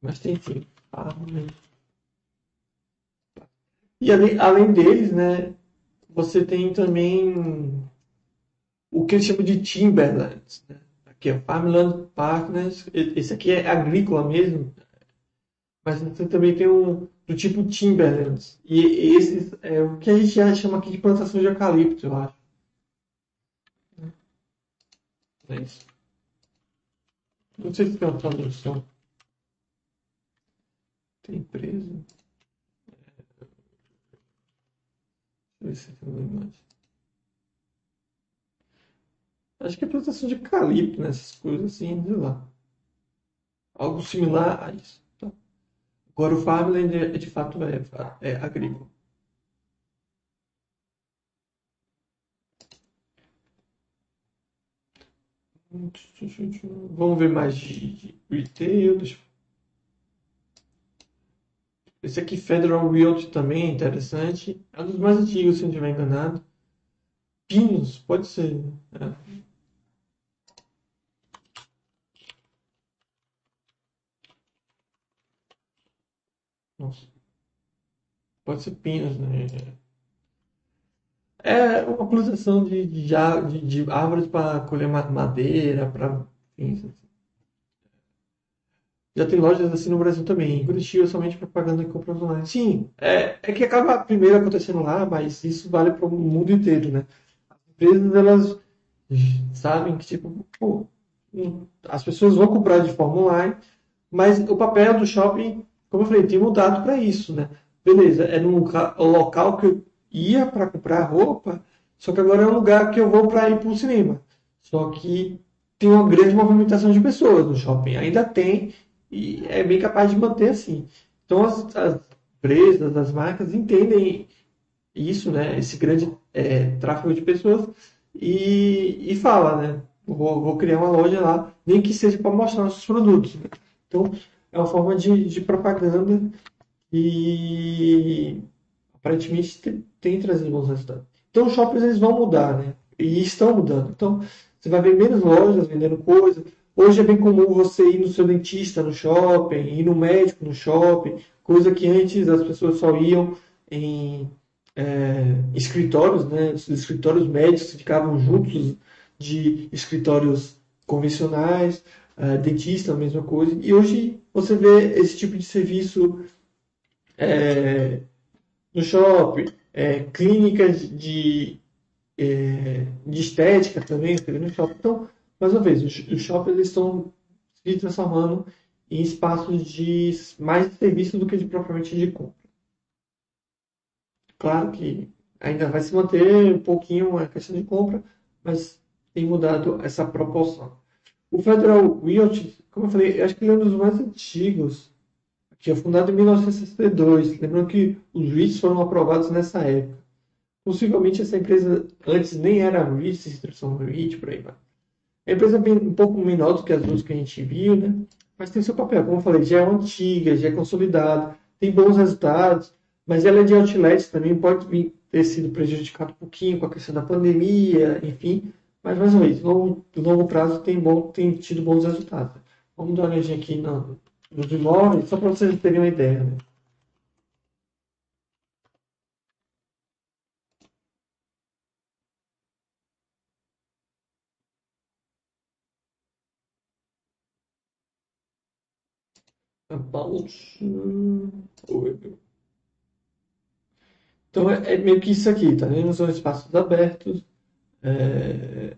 Mas tem sim. E além, além deles, né, você tem também o que eles chamam de Timberlands. Né? Aqui é Farmland Partners. Esse aqui é agrícola mesmo. Mas você também tem um do tipo Timberlands. E esse é o que a gente já chama aqui de plantação de eucalipto, eu acho. É isso. Não sei se tem uma tradução. Tem empresa. Deixa eu ver se tem uma imagem. Acho que é plantação de eucalipto, né? Coisas assim, sei lá. Algo similar a isso. Tá? Agora o farmland é, de fato é, é agrícola. Vamos ver mais de, de retail. Deixa esse aqui, Federal Realty, também é interessante. É um dos mais antigos, se não estiver enganado. Pinos, pode ser. É. Nossa. Pode ser Pinos, né? É uma plantação de, de, de, de árvores para colher madeira, para. Já tem lojas assim no Brasil também. Em Curitiba, somente propaganda e compras online. Sim, é, é que acaba primeiro acontecendo lá, mas isso vale para o mundo inteiro, né? As empresas, elas sabem que, tipo, pô, as pessoas vão comprar de forma online, mas o papel do shopping, como eu falei, tem mudado para isso, né? Beleza, é num local que eu ia para comprar roupa, só que agora é um lugar que eu vou para ir para o cinema. Só que tem uma grande movimentação de pessoas no shopping. Ainda tem, e é bem capaz de manter assim. Então as, as empresas, as marcas entendem isso, né? Esse grande é, tráfego de pessoas e, e fala, né? Vou, vou, criar uma loja lá, nem que seja para mostrar nossos produtos. Né? Então é uma forma de, de propaganda e aparentemente tem, tem trazido bons resultados. Então os shoppings eles vão mudar, né? E estão mudando. Então você vai ver menos lojas vendendo coisas. Hoje é bem comum você ir no seu dentista no shopping, ir no médico no shopping, coisa que antes as pessoas só iam em é, escritórios, né? Os escritórios médicos ficavam juntos de escritórios convencionais, é, dentista, a mesma coisa. E hoje você vê esse tipo de serviço é, no shopping, é, clínicas de, é, de estética também, no shopping. Então, mais uma vez, os, shoppings estão se transformando em espaços de mais de serviço do que de propriamente de compra. Claro que ainda vai se manter um pouquinho a questão de compra, mas tem mudado essa proporção. O Federal Realty, como eu falei, acho que ele é um dos mais antigos, que é fundado em 1962. Lembrando que os REITs foram aprovados nessa época. Possivelmente essa empresa antes nem era REIT, se transformou em REIT, por aí vai. A empresa é bem, um pouco menor do que as outras que a gente viu, né? mas tem seu papel. Como eu falei, já é antiga, já é consolidada, tem bons resultados, mas ela é de outlets também, pode vir, ter sido prejudicado um pouquinho com a questão da pandemia, enfim. Mas, mais uma vez, longo, longo prazo tem, bom, tem tido bons resultados. Vamos dar uma olhadinha aqui no, nos imóveis, só para vocês terem uma ideia. Né? About... Então é, é, meio que isso aqui, tá vendo? São espaços abertos, é,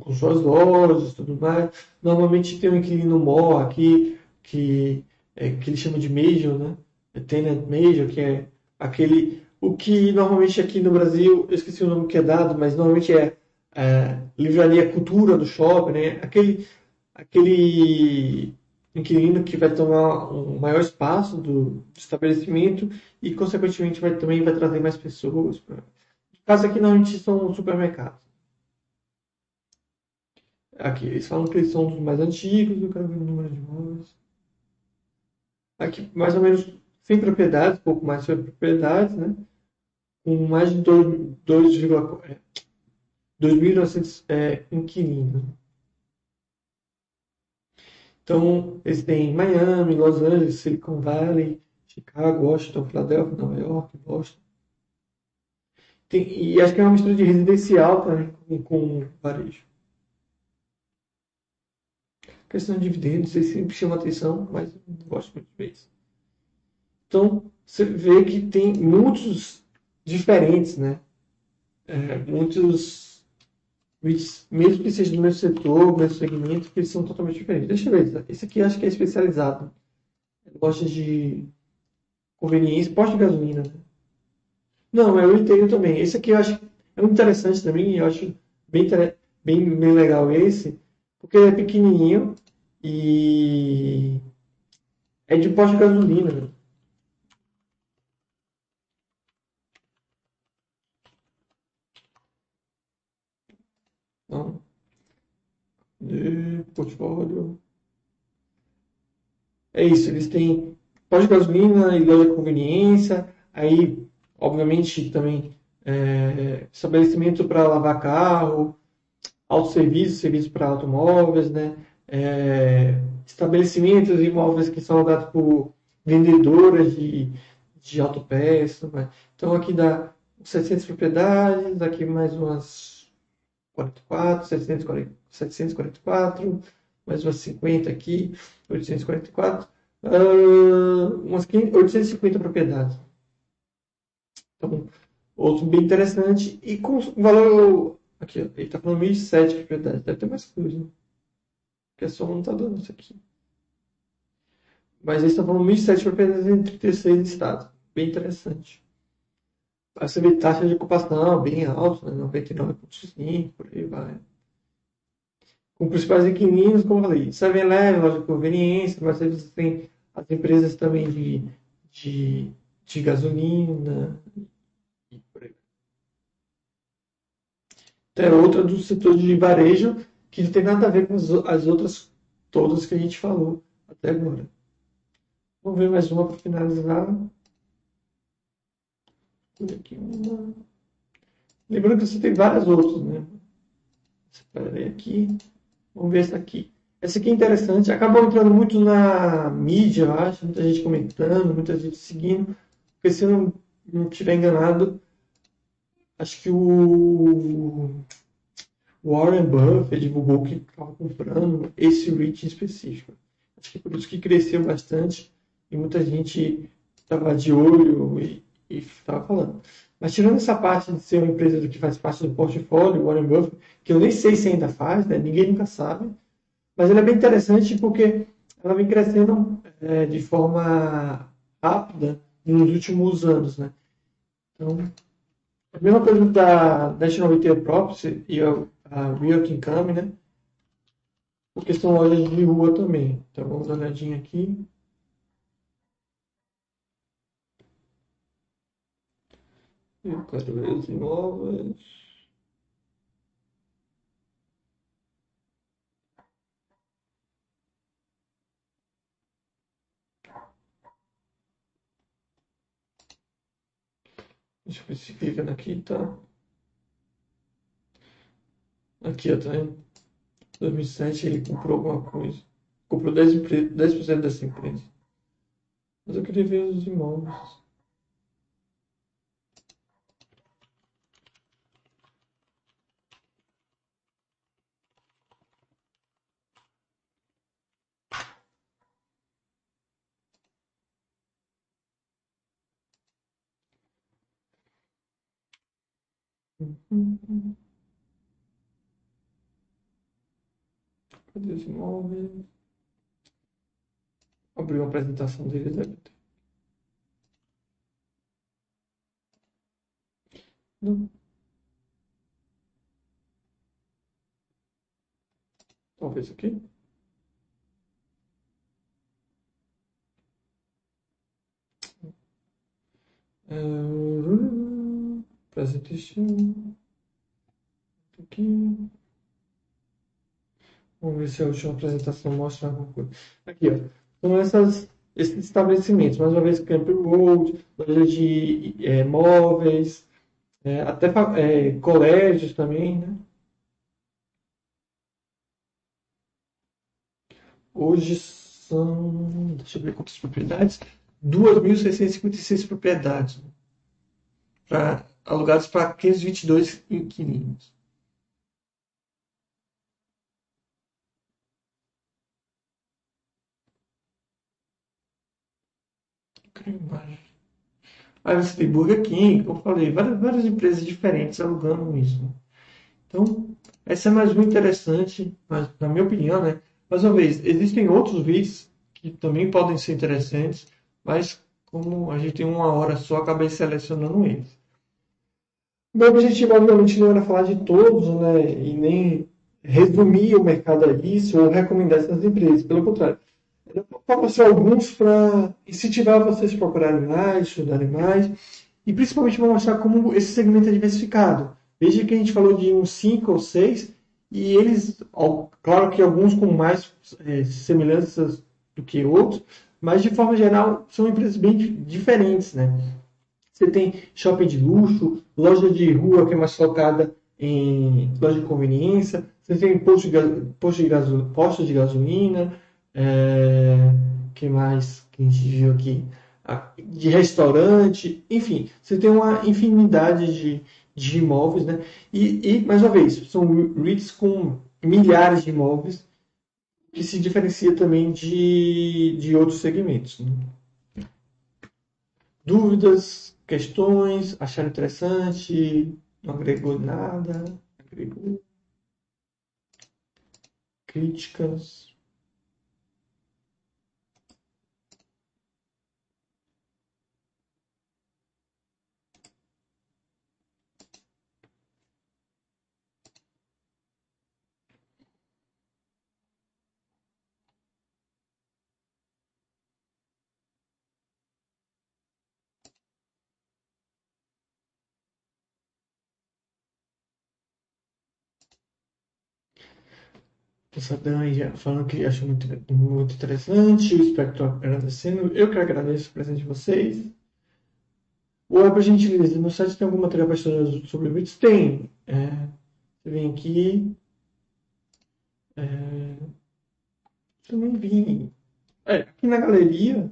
com suas lojas tudo mais. Normalmente tem um inquilino mor aqui, que, é, que ele chama de major, né? É tenant major, que é aquele. O que normalmente aqui no Brasil, eu esqueci o nome que é dado, mas normalmente é, é livraria cultura do shopping, né? Aquele, aquele inquilino que vai tomar um maior espaço do, estabelecimento e, consequentemente, vai, também vai trazer mais pessoas. No caso aqui, normalmente são supermercados. Aqui, eles falam que eles são dos mais antigos, eu quero ver o número de imóveis. Aqui, mais ou menos 100 propriedades, pouco mais de 100 propriedades, né? Com mais de 2.900 é, inquilinos. Então, eles têm Miami, Los Angeles, Silicon Valley, Chicago, Washington, Philadelphia, Nova York, Boston. Tem, e acho que é uma mistura de residencial também com, com varejo. Questão de dividendos, isso sempre chama atenção, mas não gosto muito de ver isso. Então, você vê que tem muitos diferentes, né? É, muitos mesmo que seja do mesmo setor, mesmo segmento, que eles são totalmente diferentes. Deixa eu ver, esse aqui acho que é especializado. Gosta de conveniência, posto de gasolina. Né? Não, eu entendo também. Esse aqui eu acho é muito interessante também, eu acho bem, bem, bem legal esse, porque ele é pequenininho e é de posto de gasolina. Né? Então, portfólio. É isso, eles têm pós de gasolina e loja de conveniência, aí, obviamente, também é, estabelecimento para lavar carro, autosserviço, serviço para automóveis, né? É, estabelecimentos imóveis que são alugados por vendedoras de, de autopeças. Né? Então, aqui dá 700 propriedades, aqui mais umas 44, 740, 744, mais umas 50 aqui, 844, uh, umas 850 propriedades. Então, outro bem interessante e com valor, aqui, ó, ele está falando 1.007 propriedades, deve ter mais coisa, né? porque a soma não está dando isso aqui. Mas eles estão falando 1.007 propriedades em 36 estados, bem interessante. Vê taxa de ocupação bem alta, né? 99,5, por aí vai. Com principais inquilinos, como eu falei, 7-Eleven, loja de conveniência, mas aí você tem as empresas também de, de, de gasolina e por aí. É outra do setor de varejo que não tem nada a ver com as, as outras todas que a gente falou até agora. Vamos ver mais uma para finalizar. Aqui uma. Lembrando que você tem várias outras, né? Separei aqui. Vamos ver essa aqui. Essa aqui é interessante. Acabou entrando muito na mídia, eu acho. Muita gente comentando, muita gente seguindo. Porque se eu não, estiver enganado, acho que o Warren Buffett divulgou que estava comprando esse REIT em específico. Acho que é por isso que cresceu bastante e muita gente estava de olho e estava falando. Mas tirando essa parte de ser uma empresa que faz parte do portfólio, Warren Buffett, que eu nem sei se ainda faz, né? ninguém nunca sabe, mas ela é bem interessante porque ela vem crescendo é, de forma rápida nos últimos anos. Né? Então, a mesma coisa da National Retail Property e a, Real Income, né? porque são lojas de rua também. Então, vamos dar uma olhadinha aqui. Eu quero ver os imóveis. Deixa eu ver se fica aqui, tá? Aqui, ó, tá vendo? 2007 ele comprou alguma coisa. Comprou 10%, 10 dessa empresa. Mas eu queria ver os imóveis. Cadê os imóveis? Abriu a apresentação deles, deve ter. Não. Talvez aqui. Uh... Presentation. Aqui. Vamos ver se a última apresentação mostra alguma coisa. Aqui, ó. São essas, esses estabelecimentos. Mais uma vez, Camp Road, loja de é, móveis, é, até é, colégios também, né? Hoje são, deixa eu ver quantas propriedades, 2.656 propriedades. Para alugados para 522 inquilinos. Aí você tem Burger King, como eu falei, várias, várias empresas diferentes alugando isso. Então, essa é mais uma interessante, mas, na minha opinião, né? Mais uma vez, existem outros vídeos que também podem ser interessantes, mas como a gente tem uma hora só, acabei selecionando eles. Meu objetivo, obviamente, não era falar de todos, né, e nem resumir o mercado a isso ou recomendar essas empresas. Pelo contrário, vou mostrar alguns para incentivar vocês a procurarem mais, estudarem mais, e principalmente vou mostrar como esse segmento é diversificado. Veja que a gente falou de uns 5 ou 6, e eles, claro que alguns com mais é, semelhanças do que outros, mas de forma geral são empresas bem diferentes, né? Você tem shopping de luxo, loja de rua que é mais focada em loja de conveniência, você tem posto de, posto de, gasolina, posto de gasolina, é, que mais que a gente viu aqui? de restaurante, enfim, você tem uma infinidade de, de imóveis, né? E, e, mais uma vez, são REITs com milhares de imóveis, que se diferencia também de, de outros segmentos. Né? Dúvidas, questões, acharam interessante, não agregou nada, agregou críticas. Sadam aí falando que achou muito, muito interessante, o Espectro agradecendo. Eu que agradeço o presente de vocês. O por gentileza, no site tem algum material para estudar sobre bits? Tem. É, você vem aqui. É, também vim. É, aqui na galeria.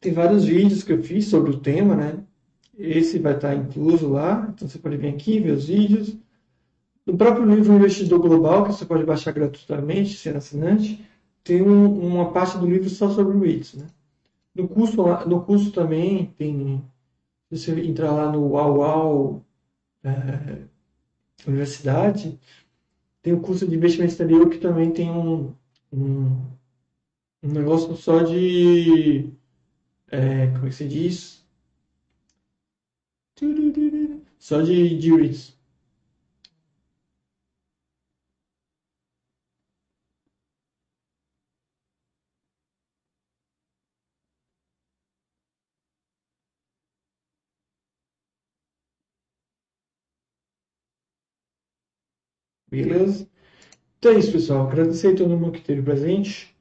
Tem vários vídeos que eu fiz sobre o tema, né? Esse vai estar incluso lá, então você pode vir aqui ver os vídeos. No próprio livro Investidor Global, que você pode baixar gratuitamente, ser assinante, tem um, uma parte do livro só sobre o. Né? No, curso, no curso também tem. Se você entrar lá no UAU é, Universidade, tem o curso de investimento exterior que também tem um, um, um negócio só de. É, como é que se diz? Só de, de REITs. Beleza? Então é isso, pessoal. Agradecer a todo mundo que esteve presente.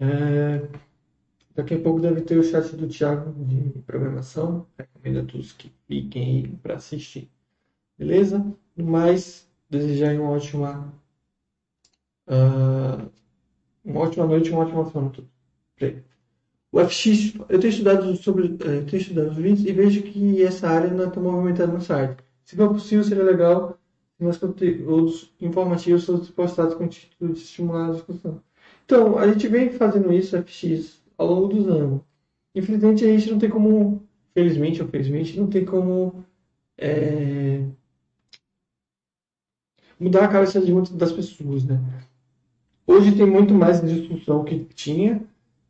É... Daqui a pouco deve ter o chat do Thiago de programação. Recomendo a todos que cliquem aí para assistir. Beleza? No mais, desejar uma ótima, uh, uma ótima noite uma ótima semana. O FX, eu tenho estudado sobre, eh, tenho estudado os vídeos e vejo que essa área não está movimentada no site. Se for possível, seria legal meus conteúdos informativos são postados com o título de estimular a discussão. Então, a gente vem fazendo isso, FX, ao longo dos anos. Infelizmente, a gente não tem como, felizmente ou felizmente, não tem como é, mudar a cabeça de muitas das pessoas, né? Hoje tem muito mais discussão que tinha,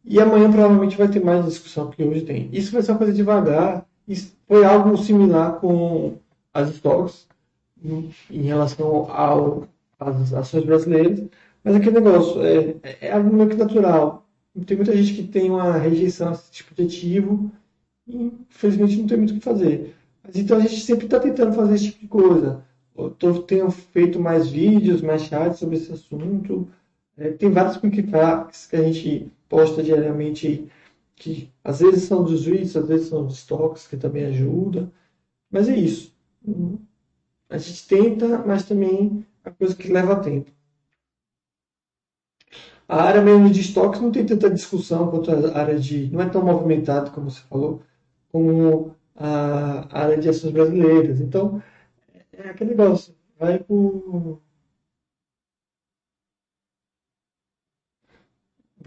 e amanhã provavelmente vai ter mais discussão que hoje tem. Isso vai ser uma coisa devagar. Isso foi algo similar com as stocks em relação ao, às ações brasileiras, mas aquele negócio é, é algo meio que natural. Tem muita gente que tem uma rejeição a esse tipo de ativo e, infelizmente, não tem muito o que fazer. Mas, então, a gente sempre está tentando fazer esse tipo de coisa. Eu tô, tenho feito mais vídeos, mais chats sobre esse assunto. É, tem vários quick facts que a gente posta diariamente que às vezes são dos REITs, às vezes são dos stocks, que também ajuda. Mas é isso. A gente tenta, mas também é coisa que leva tempo. A área mesmo de estoques não tem tanta discussão quanto a área de. não é tão movimentada, como você falou, como a área de ações brasileiras. Então, é aquele negócio. Vai por.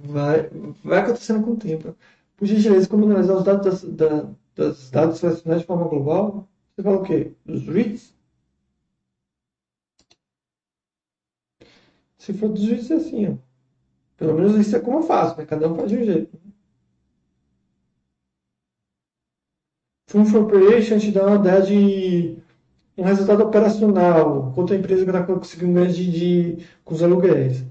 Vai, vai acontecendo com o tempo. Por gentileza, como analisar os dados das, da, das dados selecionados de forma global, você fala o quê? Dos REITs? Se for dos juízes, é assim, ó. Pelo menos isso é como eu faço, né? Cada um faz de um jeito. Fund for Operation te dá ideia de um resultado operacional, quanto a empresa está conseguindo ganhar de, de, com os aluguéis.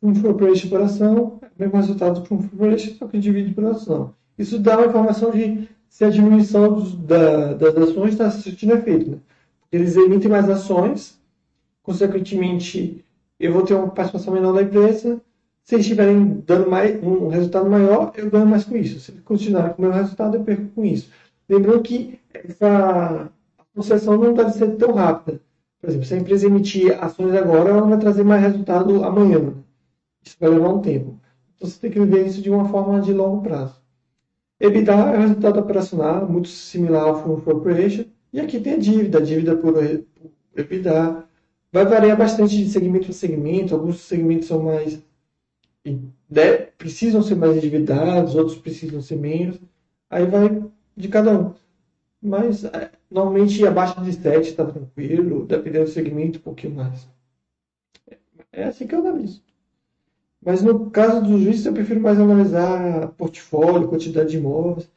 Fund for Operation Operação é o mesmo resultado do Fund for Operation, só que divide por ação. Isso dá uma informação de se a diminuição dos, da, das ações está surtindo efeito. Né? Eles emitem mais ações, consequentemente eu vou ter uma participação menor da empresa. Se eles estiverem dando mais, um resultado maior, eu ganho mais com isso. Se eles continuarem com o meu resultado, eu perco com isso. Lembrando que essa concessão não deve ser tão rápida. Por exemplo, se a empresa emitir ações agora, ela vai trazer mais resultado amanhã. Isso vai levar um tempo. Então você tem que ver isso de uma forma de longo prazo. EBITDA é o resultado operacional, muito similar ao Full Corporation. E aqui tem a dívida, a dívida por EBITDA. Vai variar bastante de segmento para segmento. Alguns segmentos são mais precisam ser mais endividados, outros precisam ser menos. Aí vai de cada um. Mas é, normalmente abaixo de 7 está tranquilo, dependendo do segmento, um pouquinho mais. É assim que eu analiso. Mas no caso dos juízes, eu prefiro mais analisar portfólio, quantidade de imóveis.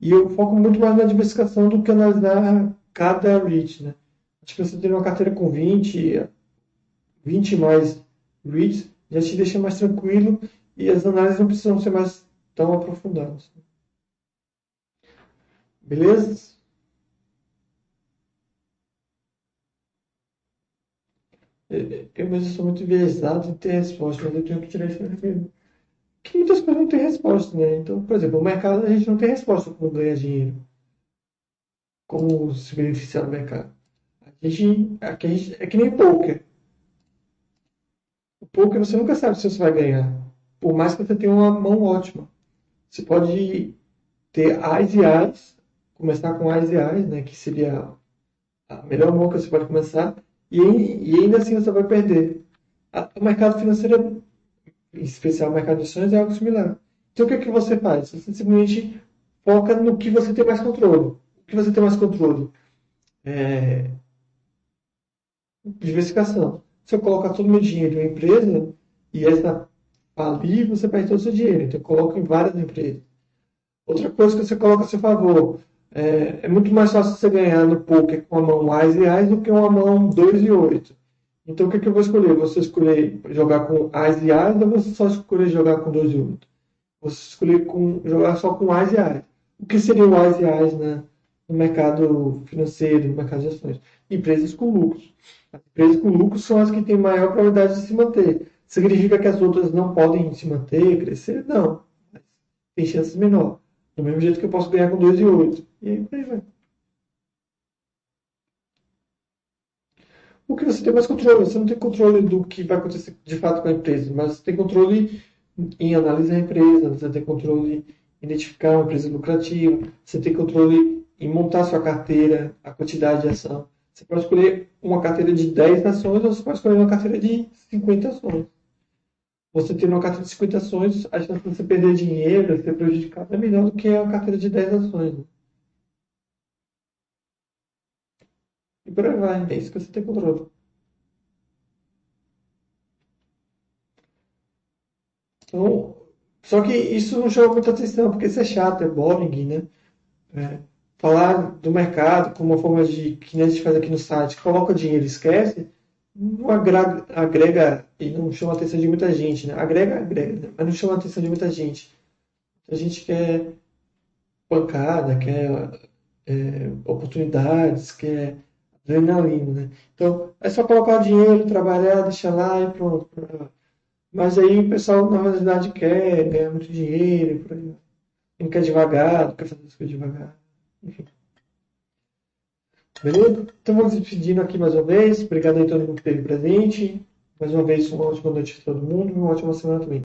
E eu foco muito mais na diversificação do que analisar cada REIT. Né? Acho que você ter uma carteira com 20, 20 mais REITs já te deixa mais tranquilo e as análises não precisam ser mais tão aprofundadas. Beleza? Eu mesmo sou muito enviesado em ter resposta, mas eu tenho que tirar isso primeiro. Que muitas coisas não têm resposta, né? Então, por exemplo, o mercado a gente não tem resposta como ganhar dinheiro. Como se beneficiar do mercado. A gente, a gente, é que nem poker. O poker você nunca sabe se você vai ganhar. Por mais que você tenha uma mão ótima. Você pode ter ais e ais, começar com ais e ais, né? Que seria a melhor mão que você pode começar e, e ainda assim você vai perder. O mercado financeiro, em especial o mercado de ações, é algo similar. Então o que, é que você faz? Você simplesmente foca no que você tem mais controle. O que você tem mais controle? É... Diversificação. Se eu colocar todo o meu dinheiro em uma empresa e essa falir, você perde todo o seu dinheiro. Então eu coloco em várias empresas. Outra coisa que você coloca a seu favor, é, é, muito mais fácil você ganhar no poker com a mão e Ás do que uma mão 2 e 8. Então o que, que eu vou escolher? Você escolher jogar com Ás e Ás ou você só escolher jogar com 2 e 8? Você escolher com, jogar só com Ás e Ás. O que seria o Ás e Ás né, no mercado financeiro, no mercado de ações? Empresas com lucros. As empresas com lucros são as que têm maior probabilidade de se manter. Significa que as outras não podem se manter, crescer? Não. Tem chances menor. Do mesmo jeito que eu posso ganhar com 2 e 8. E aí aí vai. O que você tem mais controle? Você não tem controle do que vai acontecer de fato com a empresa, mas você tem controle em analisar a empresa, você tem controle em identificar uma empresa lucrativa, você tem controle em montar sua carteira, a quantidade de ação. Você pode escolher uma carteira de 10 ações ou você pode escolher uma carteira de 50 ações você ter uma carteira de 50 ações, a chance de você perder dinheiro, ser prejudicado, é melhor do que uma carteira de 10 ações. Né? E por aí vai, é isso que você tem controle. Então, só que isso não chama muita atenção, porque isso é chato, é boring, né? É, falar do mercado como uma forma de, que a gente faz aqui no site, coloca dinheiro e esquece, não agrega, agrega e não chama a atenção de muita gente, né? Agrega, agrega, né? mas não chama a atenção de muita gente. A gente quer pancada, quer é, oportunidades, quer adrenalina, né? Então, é só colocar o dinheiro, trabalhar, deixar lá e pronto. Mas aí o pessoal, na realidade, quer ganhar muito dinheiro. Não quer devagar, não quer fazer as coisas devagar. Enfim. Beleza? Então vamos despedindo aqui mais uma vez. Obrigado aí a todo mundo que esteve presente. Mais uma vez, uma ótima noite para todo mundo e uma ótima semana também.